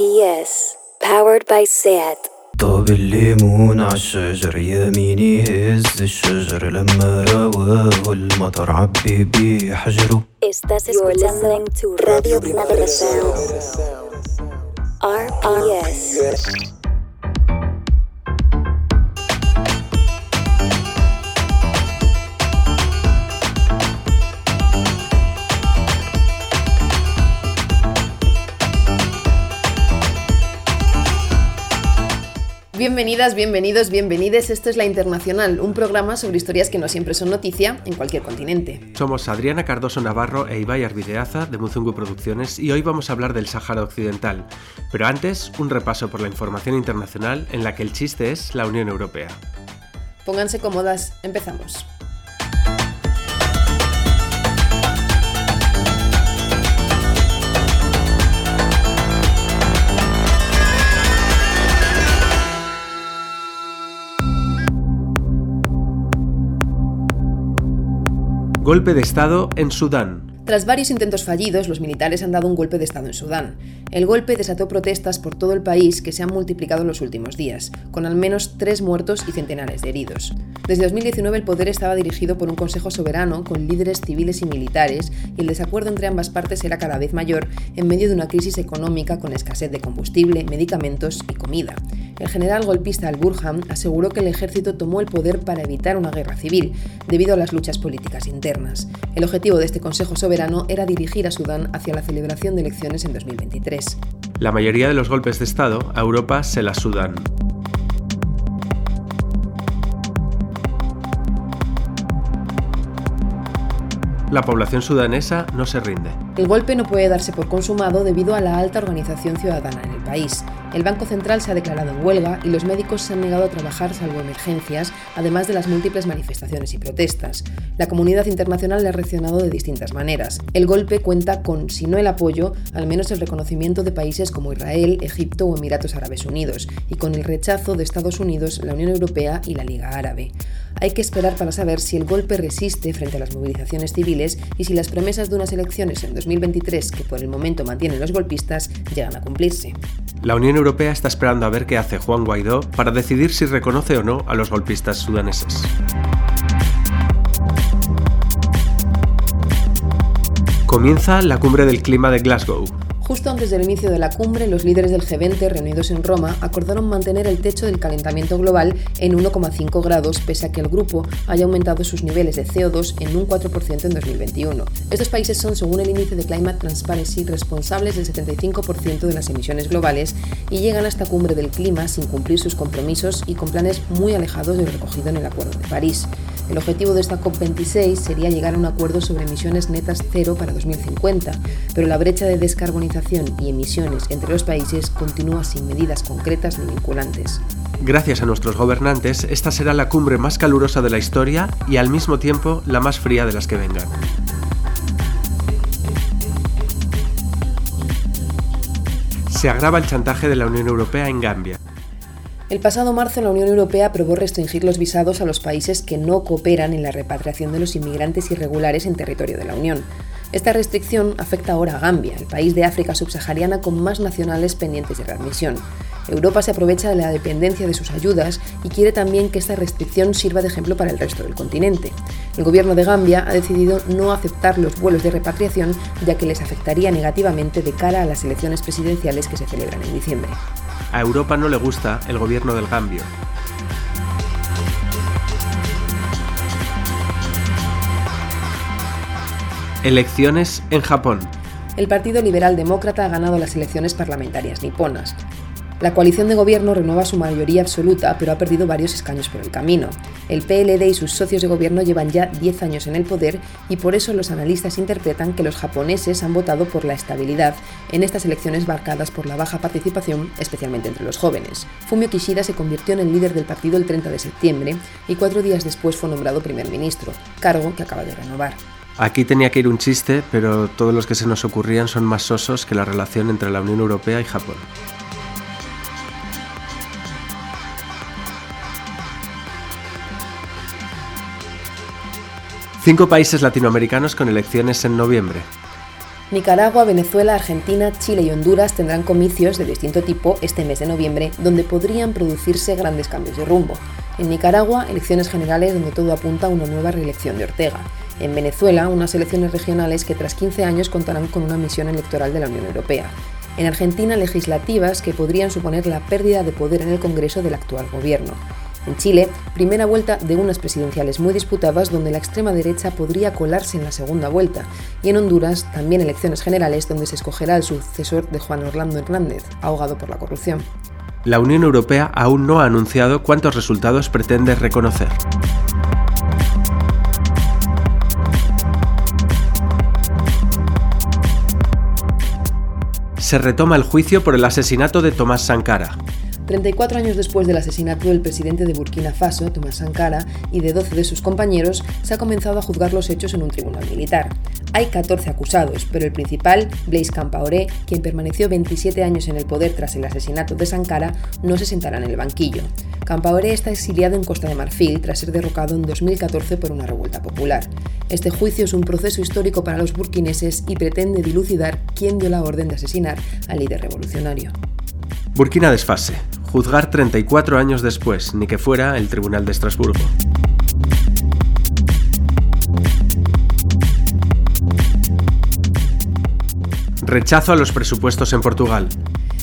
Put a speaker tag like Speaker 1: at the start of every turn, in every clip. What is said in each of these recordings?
Speaker 1: RPS, powered by SAT.
Speaker 2: طاب الليمون عالشجر يميني هز الشجر لما رواه المطر عبي بيه حجره
Speaker 1: Estás escuchando Radio Primavera Sound. RPS.
Speaker 3: Bienvenidas, bienvenidos, bienvenides. Esto es La Internacional, un programa sobre historias que no siempre son noticia en cualquier continente.
Speaker 4: Somos Adriana Cardoso Navarro e Ibai Arvideaza de Muzungu Producciones y hoy vamos a hablar del Sáhara Occidental. Pero antes, un repaso por la información internacional en la que el chiste es la Unión Europea.
Speaker 3: Pónganse cómodas, empezamos.
Speaker 4: Golpe de Estado en Sudán.
Speaker 3: Tras varios intentos fallidos, los militares han dado un golpe de Estado en Sudán. El golpe desató protestas por todo el país que se han multiplicado en los últimos días, con al menos tres muertos y centenares de heridos. Desde 2019 el poder estaba dirigido por un Consejo Soberano con líderes civiles y militares y el desacuerdo entre ambas partes era cada vez mayor en medio de una crisis económica con escasez de combustible, medicamentos y comida. El general golpista Al-Burhan aseguró que el ejército tomó el poder para evitar una guerra civil, debido a las luchas políticas internas. El objetivo de este Consejo Soberano era dirigir a Sudán hacia la celebración de elecciones en 2023.
Speaker 4: La mayoría de los golpes de Estado a Europa se la sudan. La población sudanesa no se rinde.
Speaker 3: El golpe no puede darse por consumado debido a la alta organización ciudadana en el país. El Banco Central se ha declarado en huelga y los médicos se han negado a trabajar salvo emergencias, además de las múltiples manifestaciones y protestas. La comunidad internacional le ha reaccionado de distintas maneras. El golpe cuenta con, si no el apoyo, al menos el reconocimiento de países como Israel, Egipto o Emiratos Árabes Unidos, y con el rechazo de Estados Unidos, la Unión Europea y la Liga Árabe. Hay que esperar para saber si el golpe resiste frente a las movilizaciones civiles y si las promesas de unas elecciones en 2023 que por el momento mantienen los golpistas llegan a cumplirse.
Speaker 4: La Unión Europea está esperando a ver qué hace Juan Guaidó para decidir si reconoce o no a los golpistas sudaneses. Comienza la cumbre del clima de Glasgow.
Speaker 3: Justo antes del inicio de la cumbre, los líderes del G20 reunidos en Roma acordaron mantener el techo del calentamiento global en 1,5 grados, pese a que el grupo haya aumentado sus niveles de CO2 en un 4% en 2021. Estos países son, según el índice de Climate Transparency, responsables del 75% de las emisiones globales y llegan a esta cumbre del clima sin cumplir sus compromisos y con planes muy alejados de lo recogido en el Acuerdo de París. El objetivo de esta COP26 sería llegar a un acuerdo sobre emisiones netas cero para 2050, pero la brecha de descarbonización y emisiones entre los países continúa sin medidas concretas ni vinculantes.
Speaker 4: Gracias a nuestros gobernantes, esta será la cumbre más calurosa de la historia y al mismo tiempo la más fría de las que vengan. Se agrava el chantaje de la Unión Europea en Gambia.
Speaker 3: El pasado marzo la Unión Europea aprobó restringir los visados a los países que no cooperan en la repatriación de los inmigrantes irregulares en territorio de la Unión. Esta restricción afecta ahora a Gambia, el país de África subsahariana con más nacionales pendientes de readmisión. Europa se aprovecha de la dependencia de sus ayudas y quiere también que esta restricción sirva de ejemplo para el resto del continente. El gobierno de Gambia ha decidido no aceptar los vuelos de repatriación ya que les afectaría negativamente de cara a las elecciones presidenciales que se celebran en diciembre.
Speaker 4: A Europa no le gusta el gobierno del Gambio. Elecciones en Japón.
Speaker 3: El Partido Liberal Demócrata ha ganado las elecciones parlamentarias niponas. La coalición de gobierno renueva su mayoría absoluta, pero ha perdido varios escaños por el camino. El PLD y sus socios de gobierno llevan ya 10 años en el poder y por eso los analistas interpretan que los japoneses han votado por la estabilidad en estas elecciones marcadas por la baja participación, especialmente entre los jóvenes. Fumio Kishida se convirtió en el líder del partido el 30 de septiembre y cuatro días después fue nombrado primer ministro, cargo que acaba de renovar.
Speaker 4: Aquí tenía que ir un chiste, pero todos los que se nos ocurrían son más sosos que la relación entre la Unión Europea y Japón. Cinco países latinoamericanos con elecciones en noviembre.
Speaker 3: Nicaragua, Venezuela, Argentina, Chile y Honduras tendrán comicios de distinto tipo este mes de noviembre, donde podrían producirse grandes cambios de rumbo. En Nicaragua, elecciones generales donde todo apunta a una nueva reelección de Ortega. En Venezuela, unas elecciones regionales que tras 15 años contarán con una misión electoral de la Unión Europea. En Argentina, legislativas que podrían suponer la pérdida de poder en el Congreso del actual gobierno. En Chile, primera vuelta de unas presidenciales muy disputadas donde la extrema derecha podría colarse en la segunda vuelta. Y en Honduras, también elecciones generales donde se escogerá el sucesor de Juan Orlando Hernández, ahogado por la corrupción.
Speaker 4: La Unión Europea aún no ha anunciado cuántos resultados pretende reconocer. Se retoma el juicio por el asesinato de Tomás Sankara.
Speaker 3: 34 años después del asesinato del presidente de Burkina Faso, Tomás Sankara, y de 12 de sus compañeros, se ha comenzado a juzgar los hechos en un tribunal militar. Hay 14 acusados, pero el principal, Blaise Campaoré, quien permaneció 27 años en el poder tras el asesinato de Sankara, no se sentará en el banquillo. Campaoré está exiliado en Costa de Marfil tras ser derrocado en 2014 por una revuelta popular. Este juicio es un proceso histórico para los burkineses y pretende dilucidar quién dio la orden de asesinar al líder revolucionario.
Speaker 4: Burkina desfase. Juzgar 34 años después, ni que fuera el Tribunal de Estrasburgo. Rechazo a los presupuestos en Portugal.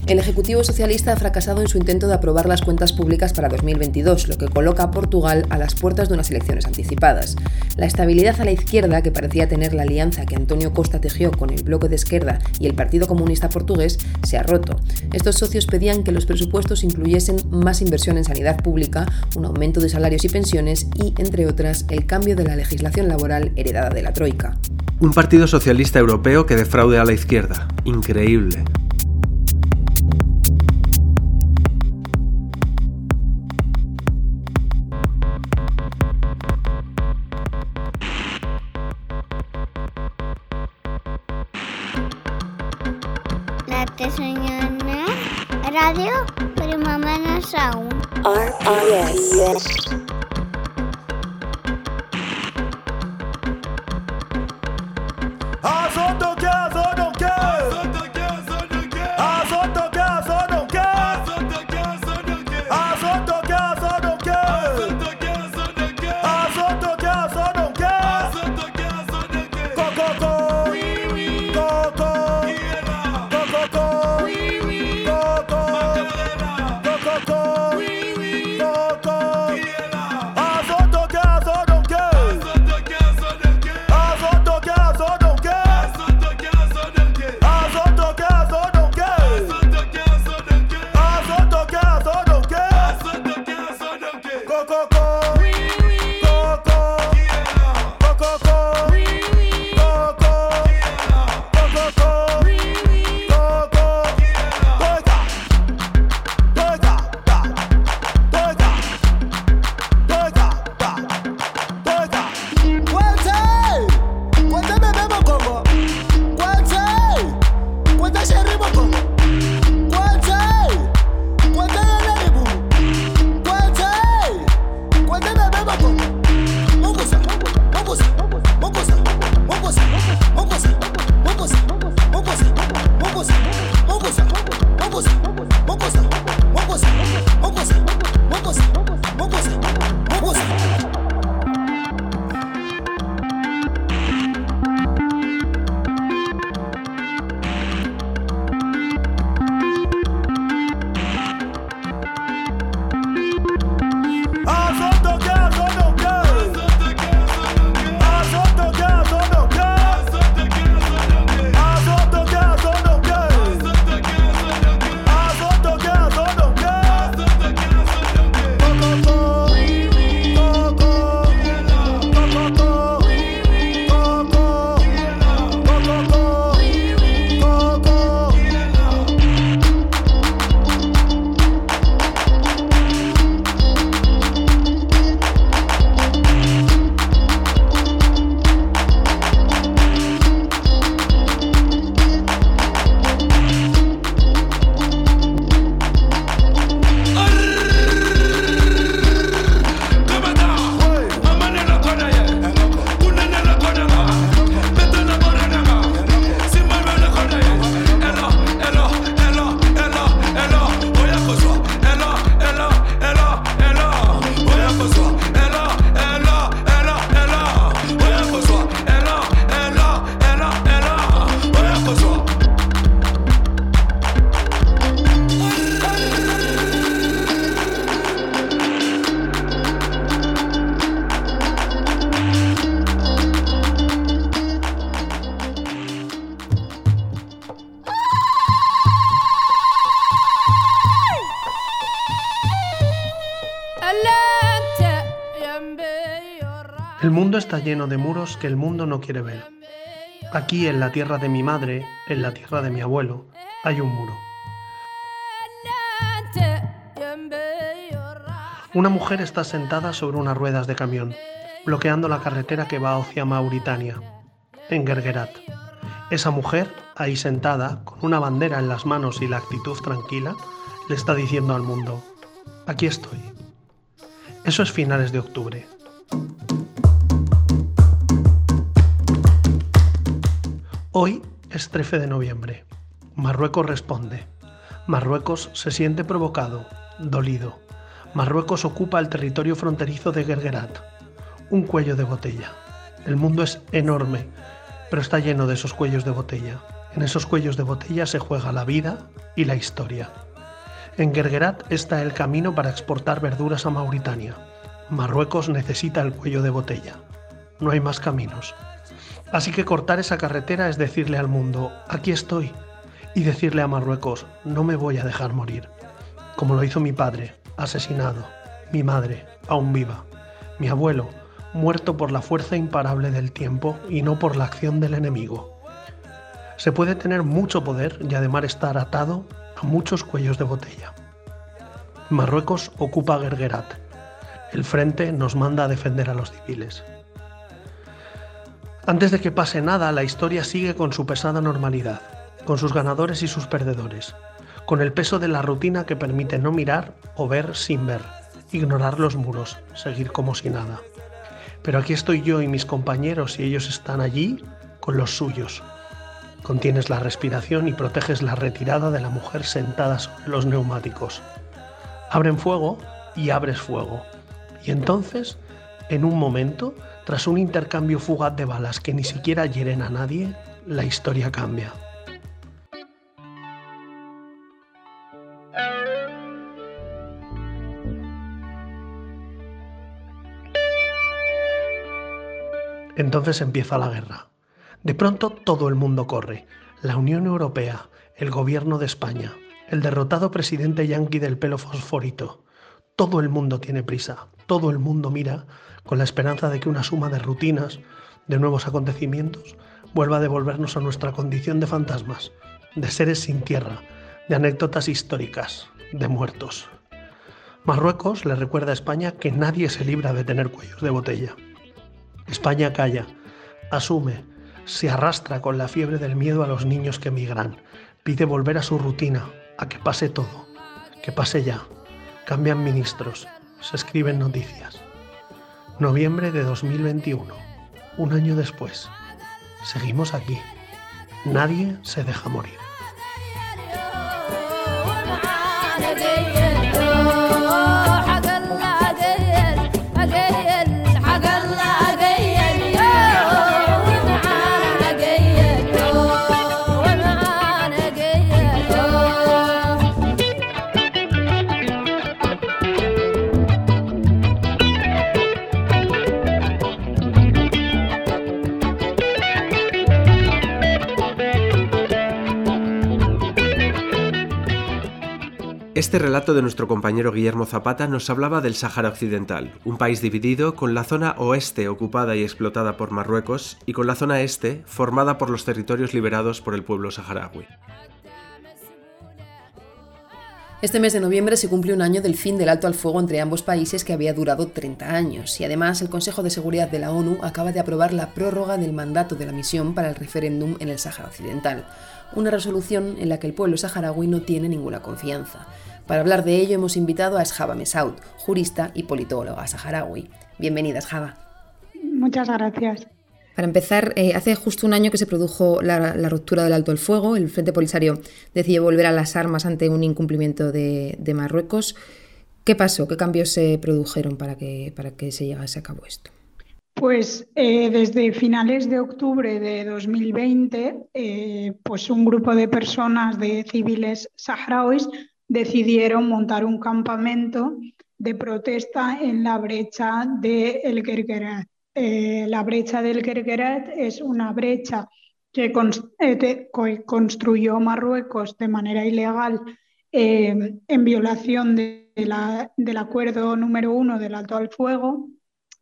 Speaker 3: El Ejecutivo Socialista ha fracasado en su intento de aprobar las cuentas públicas para 2022, lo que coloca a Portugal a las puertas de unas elecciones anticipadas. La estabilidad a la izquierda, que parecía tener la alianza que Antonio Costa tejió con el Bloque de Izquierda y el Partido Comunista Portugués, se ha roto. Estos socios pedían que los presupuestos incluyesen más inversión en sanidad pública, un aumento de salarios y pensiones y, entre otras, el cambio de la legislación laboral heredada de la Troika.
Speaker 4: Un partido socialista europeo que defraude a la izquierda. Increíble.
Speaker 5: Lleno de muros que el mundo no quiere ver. Aquí, en la tierra de mi madre, en la tierra de mi abuelo, hay un muro. Una mujer está sentada sobre unas ruedas de camión, bloqueando la carretera que va hacia Mauritania, en Gergerat. Esa mujer, ahí sentada, con una bandera en las manos y la actitud tranquila, le está diciendo al mundo, aquí estoy. Eso es finales de octubre. Hoy es 13 de noviembre. Marruecos responde. Marruecos se siente provocado, dolido. Marruecos ocupa el territorio fronterizo de Gergerat. Un cuello de botella. El mundo es enorme, pero está lleno de esos cuellos de botella. En esos cuellos de botella se juega la vida y la historia. En Gergerat está el camino para exportar verduras a Mauritania. Marruecos necesita el cuello de botella. No hay más caminos. Así que cortar esa carretera es decirle al mundo, aquí estoy, y decirle a Marruecos, no me voy a dejar morir, como lo hizo mi padre, asesinado, mi madre, aún viva, mi abuelo, muerto por la fuerza imparable del tiempo y no por la acción del enemigo. Se puede tener mucho poder y además estar atado a muchos cuellos de botella. Marruecos ocupa Gergerat. El frente nos manda a defender a los civiles. Antes de que pase nada, la historia sigue con su pesada normalidad, con sus ganadores y sus perdedores, con el peso de la rutina que permite no mirar o ver sin ver, ignorar los muros, seguir como si nada. Pero aquí estoy yo y mis compañeros y ellos están allí con los suyos. Contienes la respiración y proteges la retirada de la mujer sentada sobre los neumáticos. Abren fuego y abres fuego. Y entonces, en un momento, tras un intercambio fugaz de balas que ni siquiera hieren a nadie, la historia cambia. Entonces empieza la guerra. De pronto todo el mundo corre. La Unión Europea, el gobierno de España, el derrotado presidente yanqui del pelo fosforito. Todo el mundo tiene prisa, todo el mundo mira con la esperanza de que una suma de rutinas, de nuevos acontecimientos, vuelva a devolvernos a nuestra condición de fantasmas, de seres sin tierra, de anécdotas históricas, de muertos. Marruecos le recuerda a España que nadie se libra de tener cuellos de botella. España calla, asume, se arrastra con la fiebre del miedo a los niños que emigran, pide volver a su rutina, a que pase todo, que pase ya. Cambian ministros, se escriben noticias. Noviembre de 2021, un año después. Seguimos aquí. Nadie se deja morir.
Speaker 4: Relato de nuestro compañero Guillermo Zapata nos hablaba del Sáhara Occidental, un país dividido con la zona oeste ocupada y explotada por Marruecos y con la zona este formada por los territorios liberados por el pueblo saharaui.
Speaker 3: Este mes de noviembre se cumple un año del fin del alto al fuego entre ambos países que había durado 30 años y además el Consejo de Seguridad de la ONU acaba de aprobar la prórroga del mandato de la misión para el referéndum en el Sáhara Occidental, una resolución en la que el pueblo saharaui no tiene ninguna confianza. Para hablar de ello hemos invitado a Shaba Mesaud, jurista y politóloga saharaui. Bienvenida, Shaba.
Speaker 6: Muchas gracias.
Speaker 3: Para empezar, eh, hace justo un año que se produjo la, ruptura del alto el fuego. El Frente Polisario decidió volver a las armas ante un incumplimiento de, Marruecos. ¿Qué pasó? ¿Qué cambios se produjeron para que, para que se llegase a cabo esto?
Speaker 6: Pues eh, desde finales de octubre de 2020, eh, pues un grupo de personas, de civiles saharauis, decidieron montar un campamento de protesta en la brecha de El eh, la brecha del Gergerat es una brecha que eh, construyó Marruecos de manera ilegal eh, en violación del acuerdo número uno del alto al fuego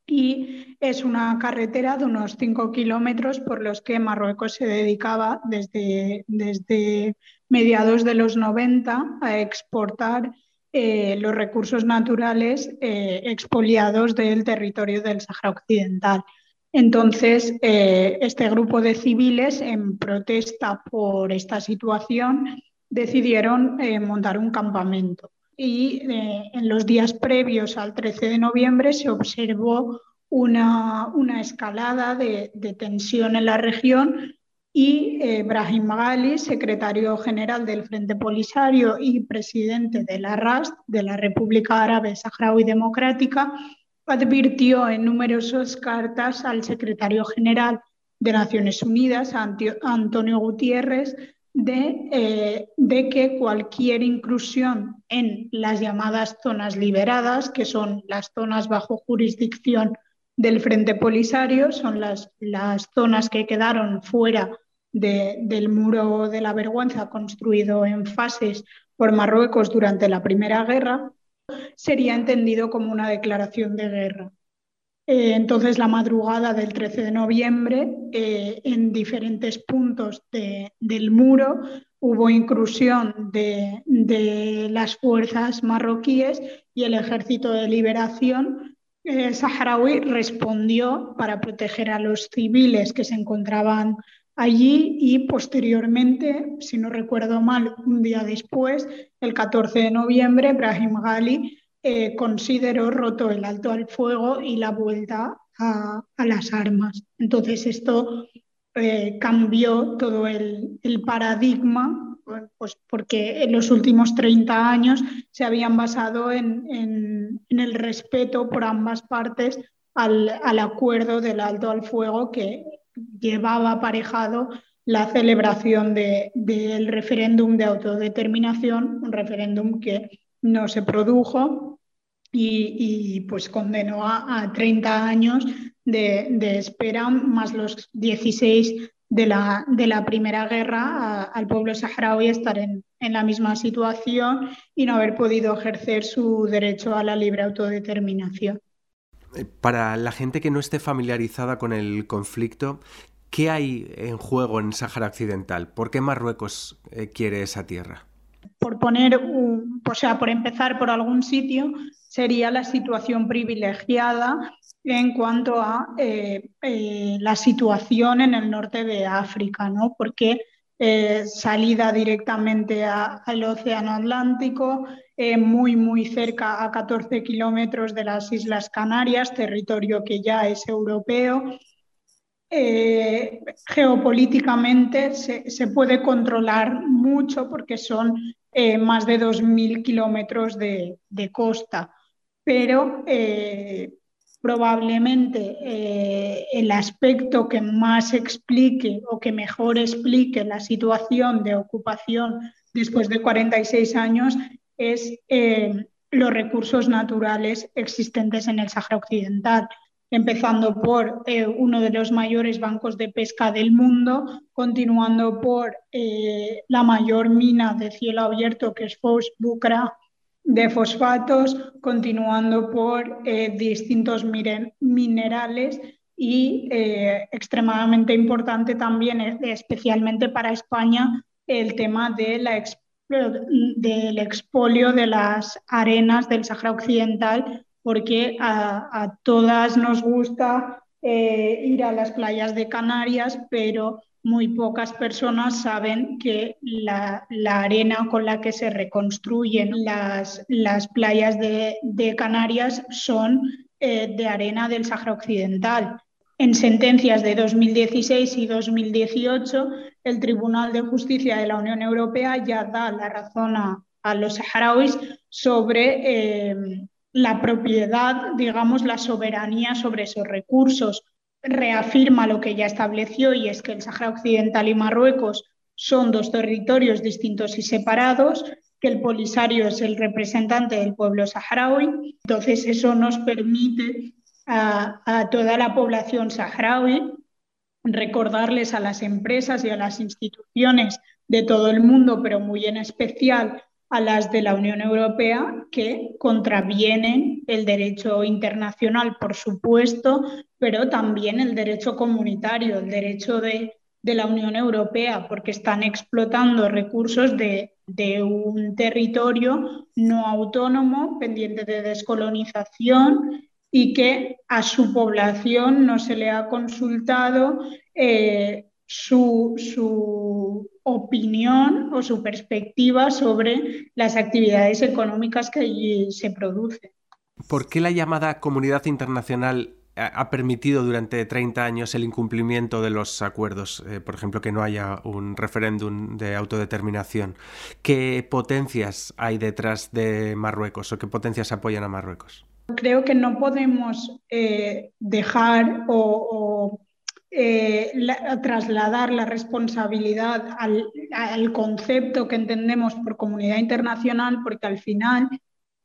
Speaker 6: y es una carretera de unos 5 kilómetros por los que Marruecos se dedicaba desde, desde mediados de los 90 a exportar eh, los recursos naturales eh, expoliados del territorio del Sahara Occidental. Entonces, eh, este grupo de civiles, en protesta por esta situación, decidieron montar un campamento. Y en los días previos al 13 de noviembre se observó una, escalada de, de tensión en la región y eh, Brahim Ghali, secretario general del Frente Polisario y presidente de la RAST, de la República Árabe Saharaui Democrática, advirtió en numerosas cartas al secretario general de Naciones Unidas, Antonio Gutiérrez, de, eh, de, que cualquier inclusión en las llamadas zonas liberadas, que son las zonas bajo jurisdicción del Frente Polisario, son las, las zonas que quedaron fuera del muro de la vergüenza construido en fases por Marruecos durante la Primera Guerra, sería entendido como una declaración de guerra. Eh, entonces, la madrugada del 13 de noviembre, eh, en diferentes puntos del muro, hubo inclusión de, las fuerzas marroquíes y el Ejército de Liberación eh, saharaui respondió para proteger a los civiles que se encontraban allí y posteriormente, si no recuerdo mal, un día después, el 14 de noviembre, Brahim Ghali eh, consideró roto el alto al fuego y la vuelta a, las armas. Entonces esto eh, cambió todo el, paradigma, pues porque en los últimos 30 años se habían basado en, el respeto por ambas partes al, al acuerdo del alto al fuego que llevaba aparejado la celebración del referéndum de autodeterminación, un referéndum que no se produjo y, pues condenó a, 30 años de, espera, más los 16 de la, de la Primera Guerra, al pueblo saharaui estar en, en la misma situación y no haber podido ejercer su derecho a la libre autodeterminación.
Speaker 4: Eh, para la gente que no esté familiarizada con el conflicto, ¿qué hay en juego en Sáhara Occidental? ¿Por qué Marruecos eh, quiere esa tierra?
Speaker 6: Por poner, o sea, por empezar por algún sitio, sería la situación privilegiada en cuanto a eh, la situación en el norte de África, ¿no? Porque salida directamente al Océano Atlántico, eh, muy, muy cerca a 14 kilómetros de las Islas Canarias, territorio que ya es europeo. Eh, geopolíticamente se, puede controlar mucho porque son eh, más de 2.000 kilómetros de, de, costa, pero probablemente el aspecto que más explique o que mejor explique la situación de ocupación después de 46 años es eh, los recursos naturales existentes en el Sáhara Occidental, empezando por eh, uno de los mayores bancos de pesca del mundo, continuando por eh, la mayor mina de cielo abierto que es Fos Bucra de fosfatos, continuando por distintos minerales y extremadamente importante también, especialmente para España, el tema de la del expolio de las arenas del Sahara Occidental, porque a, todas nos gusta eh, ir a las playas de Canarias, pero muy pocas personas saben que la, arena con la que se reconstruyen las, las playas de, Canarias son eh, de arena del Sahara Occidental. En sentencias de 2016 y 2018, el Tribunal de Justicia de la Unión Europea ya da la razón a, los saharauis sobre eh, la propiedad, digamos, la soberanía sobre esos recursos. Reafirma lo que ya estableció y es que el Sahara Occidental y Marruecos son dos territorios distintos y separados, que el Polisario es el representante del pueblo saharaui. Entonces, eso nos permite a, toda la población saharaui, recordarles a las empresas y a las instituciones de todo el mundo, pero muy en especial a las de la Unión Europea que contravienen el derecho internacional, por supuesto, pero también el derecho comunitario, el derecho de, la Unión Europea, porque están explotando recursos de, de un territorio no autónomo, pendiente de descolonización y que a su población no se le ha consultado eh, su, su, opinión o su perspectiva sobre las actividades económicas que allí se producen.
Speaker 4: ¿Por qué la llamada comunidad internacional ha permitido durante 30 años el incumplimiento de los acuerdos, eh, por ejemplo, que no haya un referéndum de autodeterminación. ¿Qué potencias hay detrás de Marruecos o qué potencias apoyan a Marruecos?
Speaker 6: Creo que no podemos eh, dejar o, eh, trasladar la responsabilidad al, concepto que entendemos por comunidad internacional, porque al final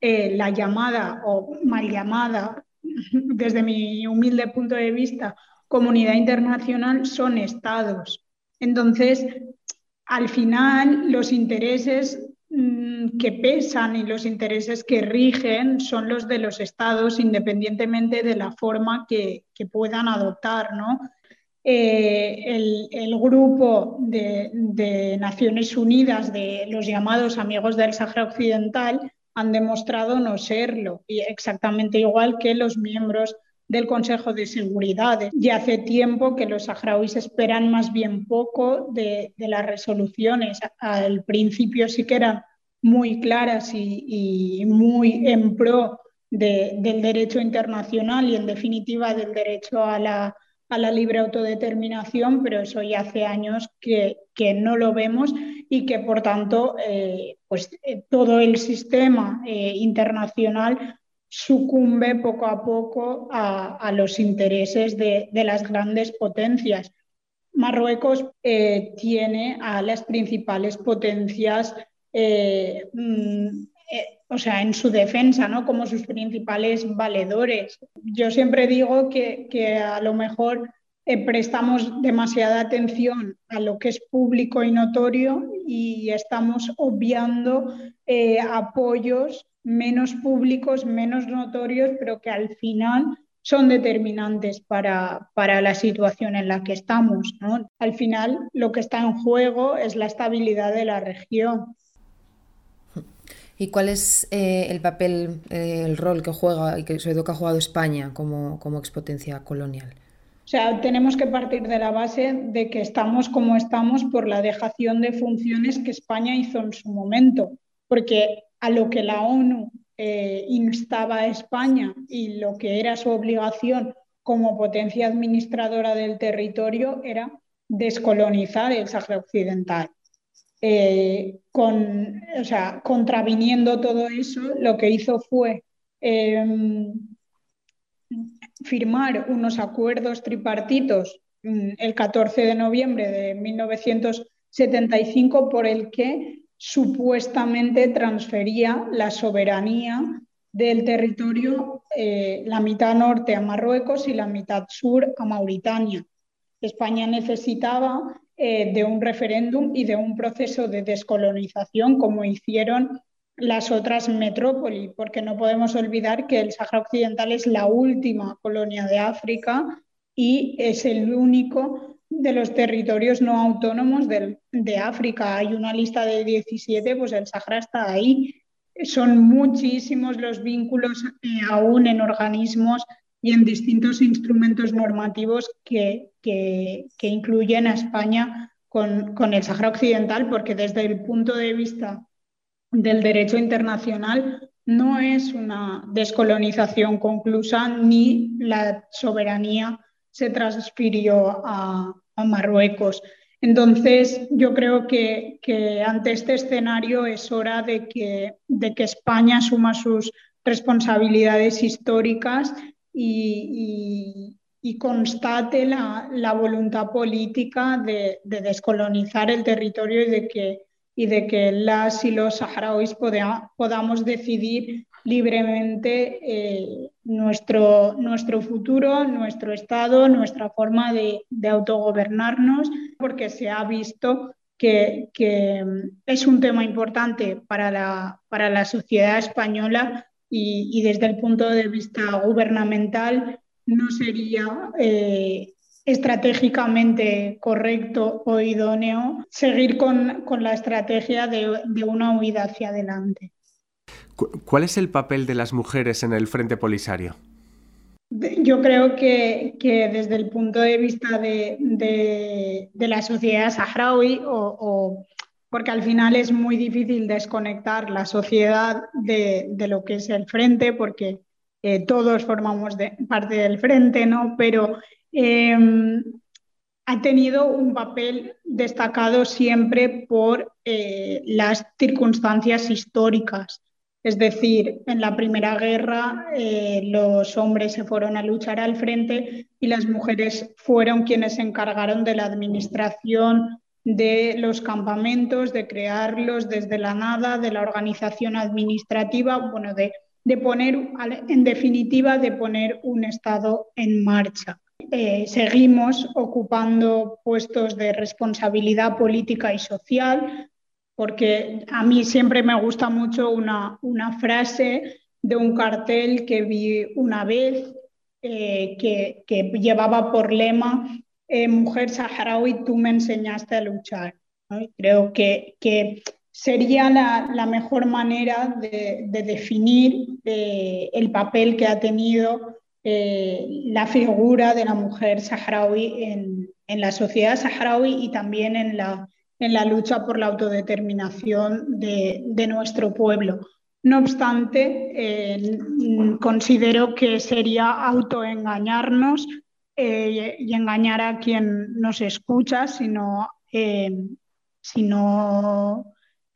Speaker 6: la llamada o mal llamada desde mi humilde punto de vista, comunidad internacional son estados. Entonces, al final, los intereses que pesan y los intereses que rigen son los de los estados, independientemente de la forma que, puedan adoptar. Eh, el, grupo de, de, Naciones Unidas, de los llamados amigos del Sahara Occidental, han demostrado no serlo, y exactamente igual que los miembros del Consejo de Seguridad. Ya hace tiempo que los saharauis esperan más bien poco de, las resoluciones. Al principio sí que eran muy claras y, muy en pro del derecho internacional y en definitiva del derecho a la, libre autodeterminación, pero eso ya hace años que, que no lo vemos y que por tanto eh, pues, eh, todo el sistema eh, internacional sucumbe poco a poco a, los intereses de, las grandes potencias. Marruecos tiene a las principales potencias mm, o sea, en su defensa, ¿no? Como sus principales valedores. Yo siempre digo que, que a lo mejor eh, prestamos demasiada atención a lo que es público y notorio y estamos obviando eh, apoyos menos públicos, menos notorios, pero que al final son determinantes para, para la situación en la que estamos. ¿no? Al final, lo que está en juego es la estabilidad de la región.
Speaker 3: ¿Y cuál es eh, el papel, el rol que juega y que sobre todo que ha jugado España como, como expotencia colonial?
Speaker 6: O sea, tenemos que partir de la base de que estamos como estamos por la dejación de funciones que España hizo en su momento, porque a lo que la ONU eh, instaba a España y lo que era su obligación como potencia administradora del territorio era descolonizar el Sahara Occidental. Eh, con, o sea, contraviniendo todo eso, lo que hizo fue em, firmar unos acuerdos tripartitos mm, el 14 de noviembre de 1975 por el que supuestamente transfería la soberanía del territorio, eh, la mitad norte a Marruecos y la mitad sur a Mauritania. España necesitaba eh, de un referéndum y de un proceso de descolonización como hicieron las otras metrópolis, porque no podemos olvidar que el Sahara Occidental es la última colonia de África y es el único de los territorios no autónomos de, África. Hay una lista de 17, pues el Sahara está ahí. Son muchísimos los vínculos eh, aún en organismos y en distintos instrumentos normativos que, que, incluyen a España con, con, el Sahara Occidental, porque desde el punto de vista del derecho internacional no es una descolonización conclusa ni la soberanía se transfirió a, Marruecos. Entonces, yo creo que, que, ante este escenario es hora de que, de que España asuma sus responsabilidades históricas y, constate la, voluntad política de, descolonizar el territorio y de que, y de que las y los saharauis podamos decidir libremente eh, nuestro, nuestro futuro, nuestro estado, nuestra forma de, autogobernarnos, porque se ha visto que, es un tema importante para la, para la sociedad española y, desde el punto de vista gubernamental no sería eh, estratégicamente correcto o idóneo seguir con, la estrategia de, de, una huida hacia adelante.
Speaker 4: ¿Cuál es el papel de las mujeres en el Frente Polisario?
Speaker 6: Yo creo que, desde el punto de vista de, la sociedad saharaui, o, porque al final es muy difícil desconectar la sociedad de, lo que es el frente, porque eh, todos formamos parte del frente, ¿no? Pero em, ha tenido un papel destacado siempre por eh, las circunstancias históricas. Es decir, en la Primera Guerra eh, los hombres se fueron a luchar al frente y las mujeres fueron quienes se encargaron de la administración de los campamentos, de crearlos desde la nada, de la organización administrativa, bueno, de, poner, en definitiva, de poner un Estado en marcha. Eh, seguimos ocupando puestos de responsabilidad política y social, porque a mí siempre me gusta mucho una, frase de un cartel que vi una vez eh, que, llevaba por lema eh, Mujer saharaui, tú me enseñaste a luchar. Creo que, sería la, mejor manera de, definir eh, el papel que ha tenido la figura de la mujer saharaui en, en la sociedad saharaui y también en la en la lucha por la autodeterminación de, nuestro pueblo. No obstante, eh, considero que sería autoengañarnos eh, y engañar a quien nos escucha si no,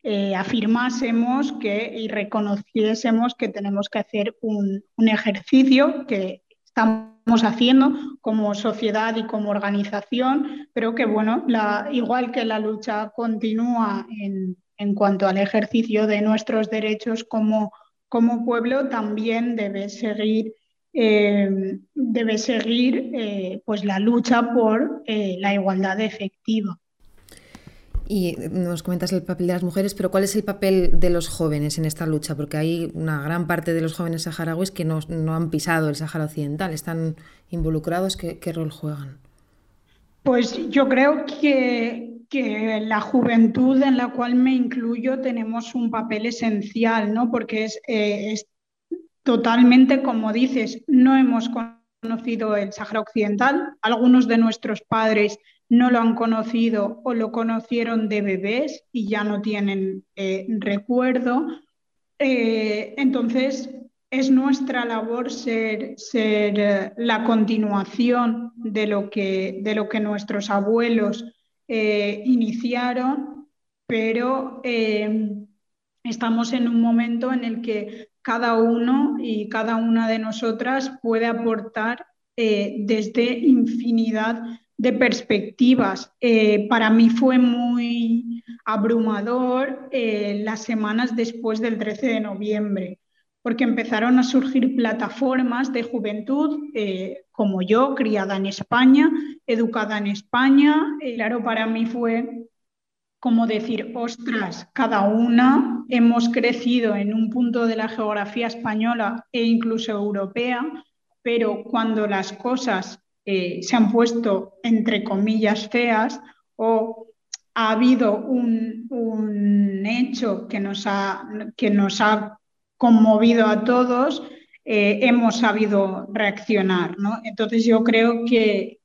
Speaker 6: eh, afirmásemos que, y reconociésemos que tenemos que hacer un, ejercicio que estamos haciendo como sociedad y como organización, pero que bueno, igual que la lucha continúa en, cuanto al ejercicio de nuestros derechos como, como pueblo, también debe seguir, eh, debe seguir eh, pues la lucha por la igualdad efectiva.
Speaker 3: Y nos comentas el papel de las mujeres, pero ¿cuál es el papel de los jóvenes en esta lucha? Porque hay una gran parte de los jóvenes saharauis que no, han pisado el Sahara Occidental, están involucrados. ¿Qué, rol juegan?
Speaker 6: Pues yo creo que, la juventud en la cual me incluyo tenemos un papel esencial, ¿no? Porque es, eh, es totalmente, como dices, no hemos conocido el Sahara Occidental. Algunos de nuestros padres no lo han conocido o lo conocieron de bebés y ya no tienen eh, recuerdo. Eh, entonces, es nuestra labor ser, ser eh, la continuación de lo, que, de lo que nuestros abuelos iniciaron, pero estamos en un momento en el que cada uno y cada una de nosotras puede aportar desde infinidad de perspectivas. Eh, para mí fue muy abrumador eh, las semanas después del 13 de noviembre, porque empezaron a surgir plataformas de juventud eh, como yo, criada en España, educada en España. claro, para mí fue como decir, ostras, cada una hemos crecido en un punto de la geografía española e incluso europea, pero cuando las cosas eh, se han puesto entre comillas feas o ha habido un, hecho que nos, ha, que nos ha conmovido a todos, eh, hemos sabido reaccionar. Entonces yo creo que,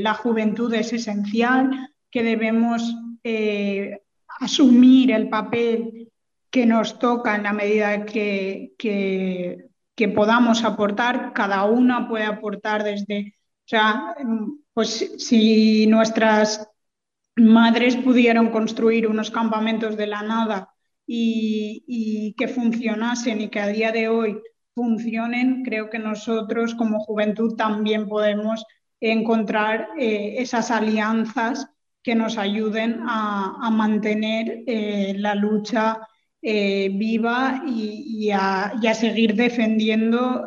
Speaker 6: la juventud es esencial, que debemos eh, asumir el papel que nos toca en la medida que, que podamos aportar. Cada una puede aportar desde o sea, pues si nuestras madres pudieron construir unos campamentos de la nada y, que funcionasen y que a día de hoy funcionen, creo que nosotros como juventud también podemos encontrar eh, esas alianzas que nos ayuden a, mantener eh, la lucha eh, viva y, a, y, a, seguir defendiendo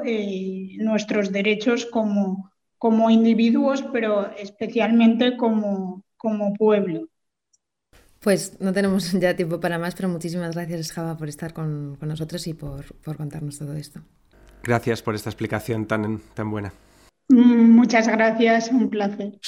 Speaker 6: nuestros derechos como, como individuos, pero especialmente como, como pueblo.
Speaker 3: Pues no tenemos ya tiempo para más, pero muchísimas gracias, Java, por estar con, con nosotros y por, por, contarnos todo esto.
Speaker 4: Gracias por esta explicación tan, tan buena.
Speaker 7: Mm, muchas gracias, un placer.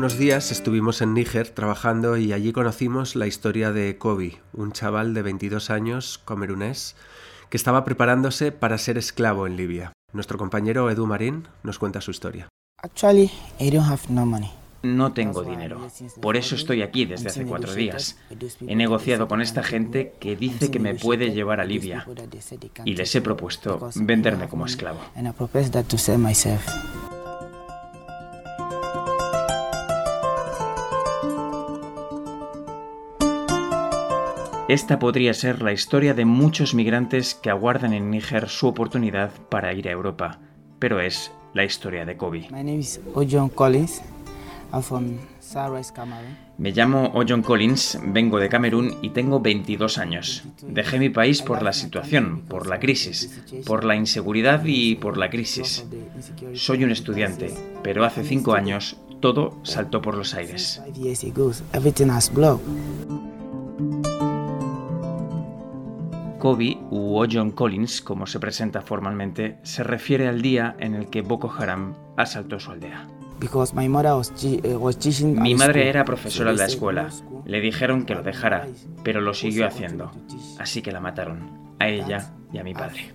Speaker 4: Unos días estuvimos en Níger trabajando y allí conocimos la historia de Kobi, un chaval de 22 años, camerunés, que estaba preparándose para ser esclavo en Libia. Nuestro compañero Edu Marín nos cuenta su historia.
Speaker 8: No tengo dinero. Por eso estoy aquí desde hace cuatro días. He negociado con esta gente que dice que me puede llevar a Libia. Y les he propuesto venderme como esclavo. Esta podría ser la historia de muchos migrantes que aguardan en Níger su oportunidad para ir a Europa, pero es la historia de Kobe. Me llamo Ojon Collins, vengo de Camerún y tengo 22 años. Dejé mi país por la situación, por la crisis, por la inseguridad y por la crisis. Soy un estudiante, pero hace cinco años todo saltó por los aires. Kobe, u Ojon Collins, como se presenta formalmente, se refiere al día en el que Boko Haram asaltó su aldea. Eh, Mi madre era profesora en la escuela. Le dijeron que lo dejara, pero lo siguió haciendo. Así que la mataron, a ella y a mi padre.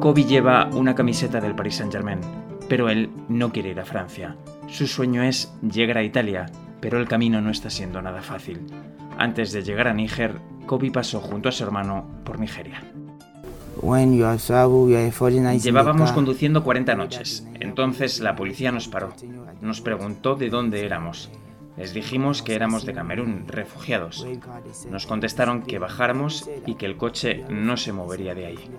Speaker 8: Kobe lleva una camiseta del Paris Saint-Germain, pero él no quiere ir a Francia. Su sueño es llegar a Italia, pero el camino no está siendo nada fácil. Antes de llegar a Níger, Kobe pasó junto a su hermano por Nigeria. Llevábamos conduciendo 40 noches. Entonces la policía nos paró. Nos preguntó de dónde éramos. Les dijimos que éramos de Camerún, refugiados. Nos contestaron que bajáramos y que el coche no se movería de ahí.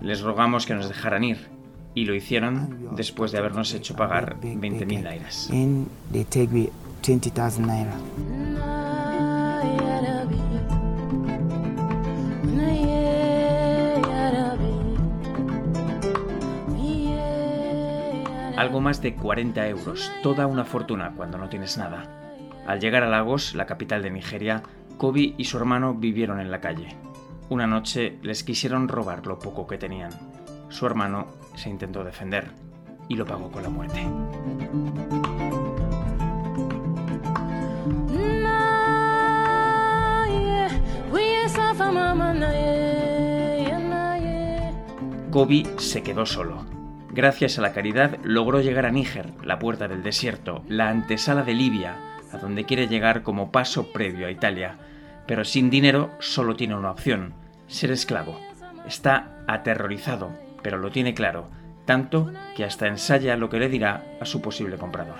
Speaker 8: Les rogamos que nos dejaran ir, y lo hicieron después de habernos hecho pagar 20.000 nairas. Algo más de 40 euros, toda una fortuna cuando no tienes nada. Al llegar a Lagos, la capital de Nigeria, Kobe y su hermano vivieron en la calle. Una noche les quisieron robar lo poco que tenían. Su hermano se intentó defender y lo pagó con la muerte. Kobe se quedó solo. Gracias a la caridad logró llegar a Níger, la puerta del desierto, la antesala de Libia, a donde quiere llegar como paso previo a Italia. Pero sin dinero solo tiene una opción, ser esclavo. Está aterrorizado, pero lo tiene claro, tanto que hasta ensaya lo que le dirá a su posible comprador.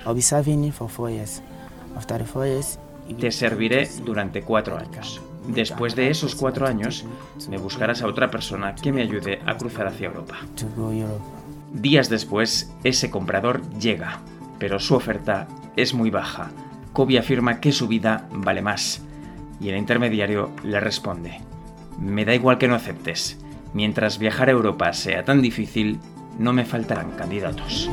Speaker 8: Te serviré durante cuatro años. Después de esos cuatro años, me buscarás a otra persona que me ayude a cruzar hacia Europa. Días después, ese comprador llega, pero su oferta es muy baja. Kobe afirma que su vida vale más, y el intermediario le responde, me da igual que no aceptes. Mientras viajar a Europa sea tan difícil, no me faltarán candidatos.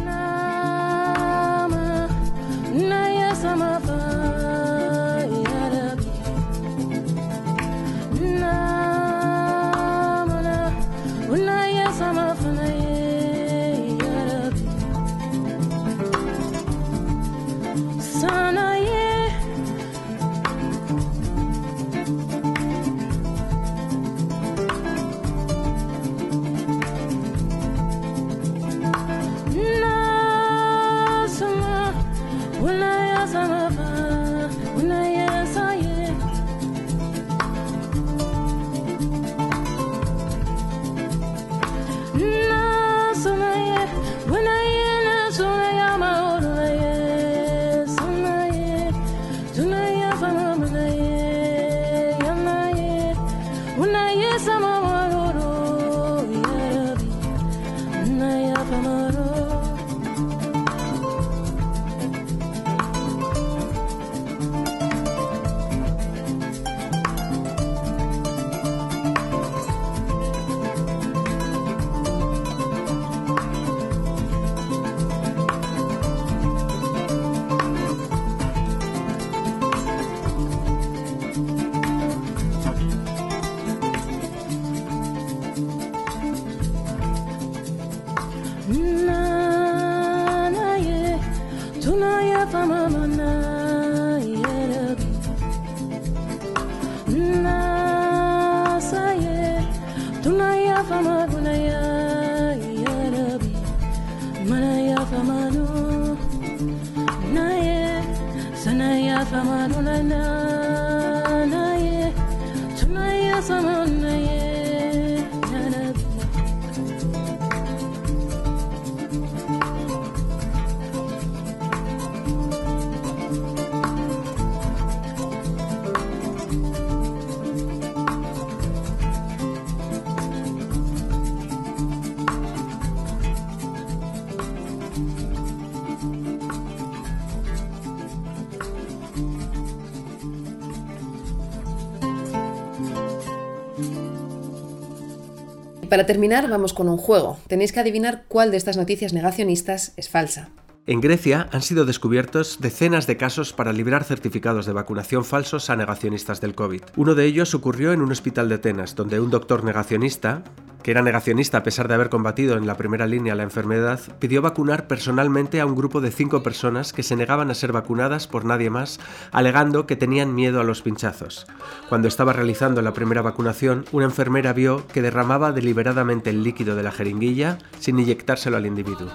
Speaker 3: Para terminar, vamos con un juego. Tenéis que adivinar cuál de estas noticias negacionistas es falsa.
Speaker 4: En Grecia han sido descubiertos decenas de casos para librar certificados de vacunación falsos a negacionistas del COVID. Uno de ellos ocurrió en un hospital de Atenas, donde un doctor negacionista, que era negacionista a pesar de haber combatido en la primera línea la enfermedad, pidió vacunar personalmente a un grupo de cinco personas que se negaban a ser vacunadas por nadie más, alegando que tenían miedo a los pinchazos. Cuando estaba realizando la primera vacunación, una enfermera vio que derramaba deliberadamente el líquido de la jeringuilla sin inyectárselo al individuo.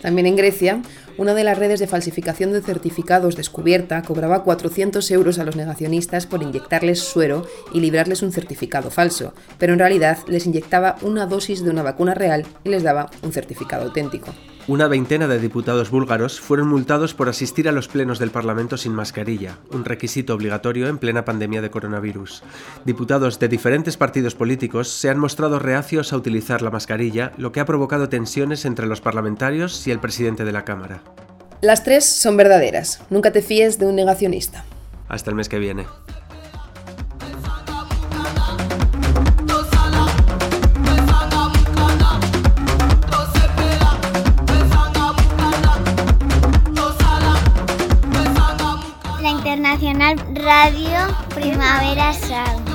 Speaker 3: También en Grecia, una de las redes de falsificación de certificados descubierta cobraba 400 euros a los negacionistas por inyectarles suero y librarles un certificado falso, pero en realidad les inyectaba una dosis de una vacuna real y les daba un certificado auténtico.
Speaker 4: Una veintena de diputados búlgaros fueron multados por asistir a los plenos del Parlamento sin mascarilla, un requisito obligatorio en plena pandemia de coronavirus. Diputados de diferentes partidos políticos se han mostrado reacios a utilizar la mascarilla, lo que ha provocado tensiones entre los parlamentarios y el presidente de la Cámara.
Speaker 3: Las tres son verdaderas. Nunca te fíes de un negacionista.
Speaker 4: Hasta el mes que viene.
Speaker 9: Radio Primavera Sound.